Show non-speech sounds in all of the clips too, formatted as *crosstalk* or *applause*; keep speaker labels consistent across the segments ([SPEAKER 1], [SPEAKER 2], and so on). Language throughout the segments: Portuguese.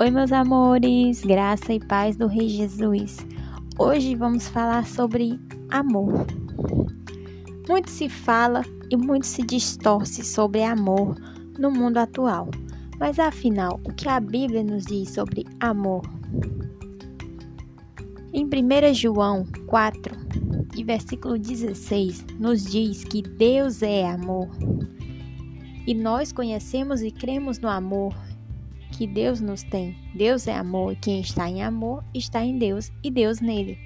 [SPEAKER 1] Oi, meus amores, graça e paz do Rei Jesus. Hoje vamos falar sobre amor. Muito se fala e muito se distorce sobre amor no mundo atual. Mas afinal, o que a Bíblia nos diz sobre amor? Em 1 João 4, e versículo 16, nos diz que Deus é amor. E nós conhecemos e cremos no amor que Deus nos tem. Deus é amor e quem está em amor está em Deus e Deus nele.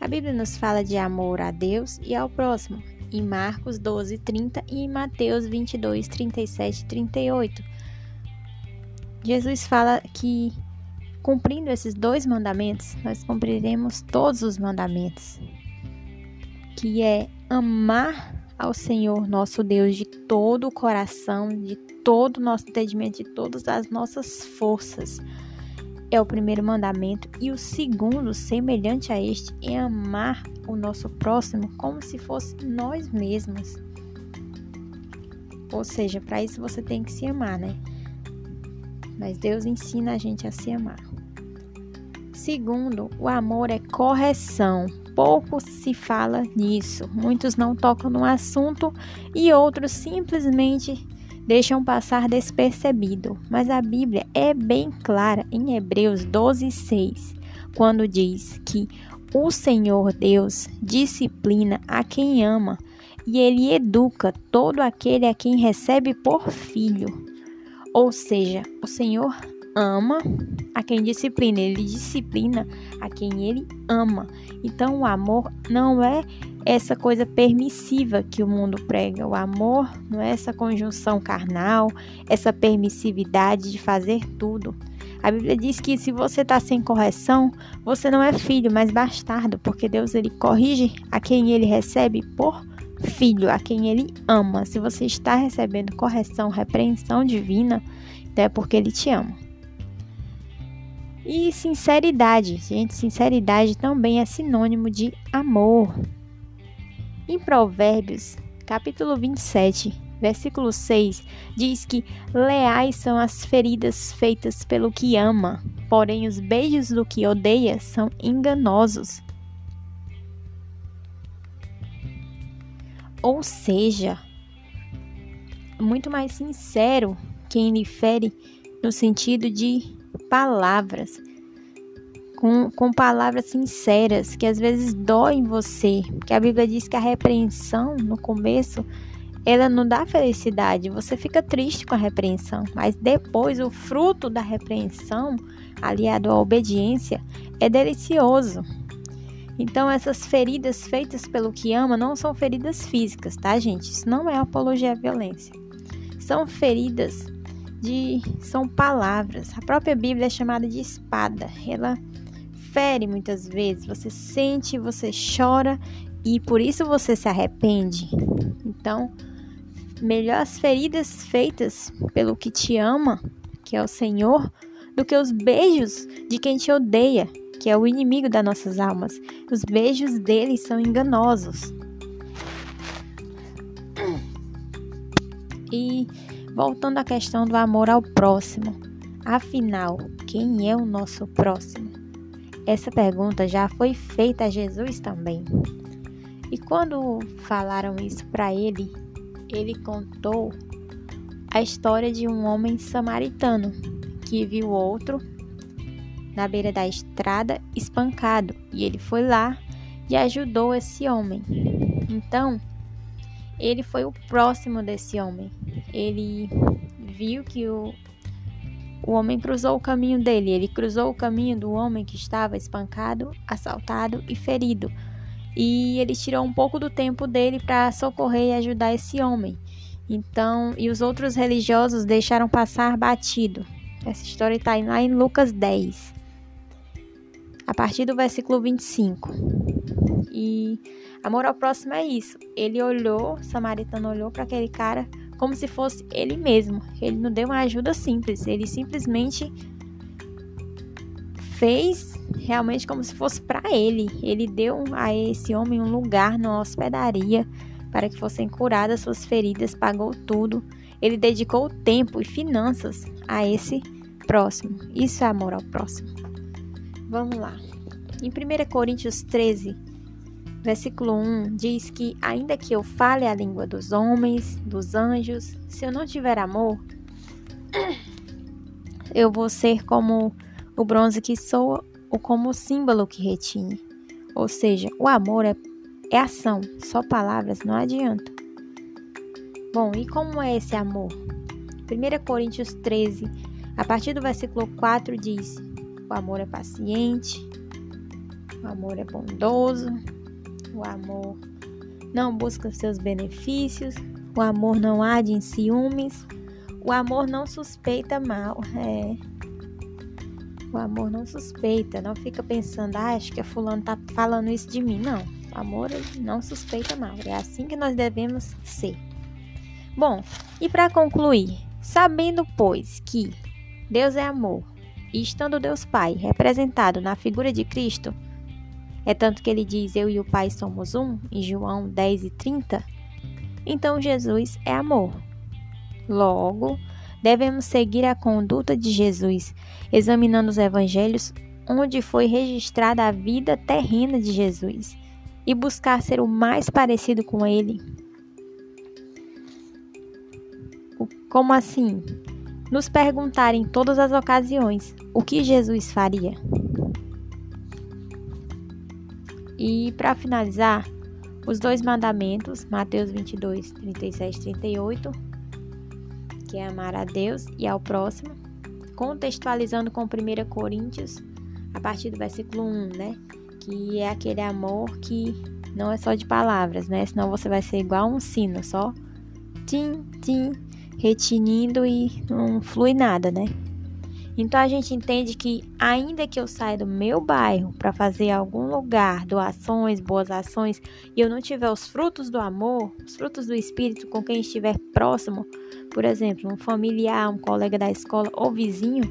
[SPEAKER 1] A Bíblia nos fala de amor a Deus e ao próximo, em Marcos 12, 30 e em Mateus 22, 37 e 38. Jesus fala que, cumprindo esses dois mandamentos, nós cumpriremos todos os mandamentos, que é amar ao Senhor nosso Deus de todo o coração, de todo o nosso entendimento, de todas as nossas forças. É o primeiro mandamento. E o segundo, semelhante a este, é amar o nosso próximo como se fosse nós mesmos. Ou seja, para isso você tem que se amar, né? Mas Deus ensina a gente a se amar. Segundo, o amor é correção pouco se fala nisso. Muitos não tocam no assunto e outros simplesmente deixam passar despercebido. Mas a Bíblia é bem clara em Hebreus 12:6, quando diz que o Senhor Deus disciplina a quem ama e ele educa todo aquele a quem recebe por filho. Ou seja, o Senhor ama a quem disciplina, ele disciplina a quem ele ama. Então, o amor não é essa coisa permissiva que o mundo prega. O amor não é essa conjunção carnal, essa permissividade de fazer tudo. A Bíblia diz que se você está sem correção, você não é filho, mas bastardo, porque Deus ele corrige a quem ele recebe por filho, a quem ele ama. Se você está recebendo correção, repreensão divina, então é porque ele te ama. E sinceridade, gente, sinceridade também é sinônimo de amor. Em Provérbios, capítulo 27, versículo 6, diz que leais são as feridas feitas pelo que ama, porém os beijos do que odeia são enganosos. Ou seja, muito mais sincero quem lhe fere no sentido de palavras, com, com palavras sinceras, que às vezes doem você. Porque a Bíblia diz que a repreensão, no começo, ela não dá felicidade, você fica triste com a repreensão, mas depois o fruto da repreensão, aliado à obediência, é delicioso. Então, essas feridas feitas pelo que ama não são feridas físicas, tá, gente? Isso não é apologia à violência. São feridas de são palavras. A própria Bíblia é chamada de espada. Ela fere muitas vezes. Você sente, você chora e por isso você se arrepende. Então, melhor as feridas feitas pelo que te ama, que é o Senhor, do que os beijos de quem te odeia, que é o inimigo das nossas almas. Os beijos dele são enganosos. E Voltando à questão do amor ao próximo. Afinal, quem é o nosso próximo? Essa pergunta já foi feita a Jesus também. E quando falaram isso para ele, ele contou a história de um homem samaritano que viu outro na beira da estrada espancado e ele foi lá e ajudou esse homem. Então, ele foi o próximo desse homem. Ele viu que o, o homem cruzou o caminho dele. Ele cruzou o caminho do homem que estava espancado, assaltado e ferido. E ele tirou um pouco do tempo dele para socorrer e ajudar esse homem. Então, e os outros religiosos deixaram passar batido. Essa história está lá em Lucas 10, a partir do versículo 25. E Amor ao próximo é isso. Ele olhou, o samaritano olhou para aquele cara como se fosse ele mesmo. Ele não deu uma ajuda simples, ele simplesmente fez realmente como se fosse para ele. Ele deu a esse homem um lugar numa hospedaria para que fossem curadas suas feridas, pagou tudo. ele dedicou tempo e finanças a esse próximo. Isso é amor ao próximo. Vamos lá. Em 1 Coríntios 13, versículo 1, diz que ainda que eu fale a língua dos homens, dos anjos, se eu não tiver amor, *clears throat* eu vou ser como o bronze que soa ou como o símbolo que retine. Ou seja, o amor é, é ação, só palavras não adianta. Bom, e como é esse amor? 1 Coríntios 13, a partir do versículo 4 diz: O amor é paciente, o amor é bondoso, o amor não busca seus benefícios, o amor não age em ciúmes, o amor não suspeita mal. É. O amor não suspeita, não fica pensando, ah, acho que a fulano tá falando isso de mim. Não, o amor não suspeita mal. É assim que nós devemos ser. Bom, e para concluir, sabendo, pois, que Deus é amor, e estando Deus Pai representado na figura de Cristo, é tanto que ele diz: Eu e o Pai somos um, em João 10 e 30. Então Jesus é amor. Logo, devemos seguir a conduta de Jesus, examinando os evangelhos onde foi registrada a vida terrena de Jesus e buscar ser o mais parecido com ele Como assim? Nos perguntar em todas as ocasiões o que Jesus faria. E para finalizar, os dois mandamentos, Mateus 22, 37 e 38, que é amar a Deus e ao próximo, contextualizando com 1 Coríntios, a partir do versículo 1, né? Que é aquele amor que não é só de palavras, né? Senão você vai ser igual um sino, só tim, tim, retinindo e não flui nada, né? Então a gente entende que ainda que eu saia do meu bairro para fazer algum lugar, doações, boas ações, e eu não tiver os frutos do amor, os frutos do espírito com quem estiver próximo, por exemplo, um familiar, um colega da escola ou vizinho,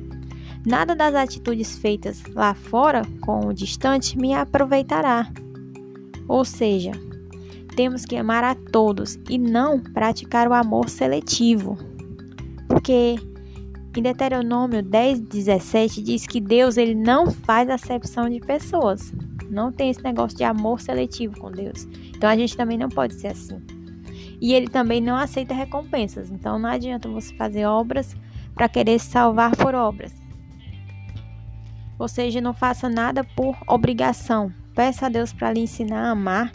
[SPEAKER 1] nada das atitudes feitas lá fora com o distante me aproveitará. Ou seja, temos que amar a todos e não praticar o amor seletivo. Porque em Deuteronômio 10, 17 diz que Deus ele não faz acepção de pessoas. Não tem esse negócio de amor seletivo com Deus. Então a gente também não pode ser assim. E ele também não aceita recompensas. Então não adianta você fazer obras para querer se salvar por obras. Ou seja, não faça nada por obrigação. Peça a Deus para lhe ensinar a amar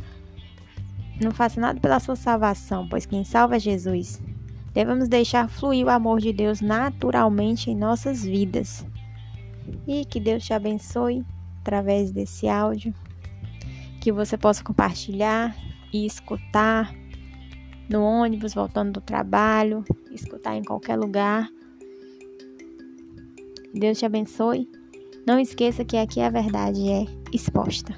[SPEAKER 1] não faça nada pela sua salvação, pois quem salva é Jesus. Devemos deixar fluir o amor de Deus naturalmente em nossas vidas. E que Deus te abençoe através desse áudio. Que você possa compartilhar e escutar no ônibus, voltando do trabalho, escutar em qualquer lugar. Deus te abençoe. Não esqueça que aqui a verdade é exposta.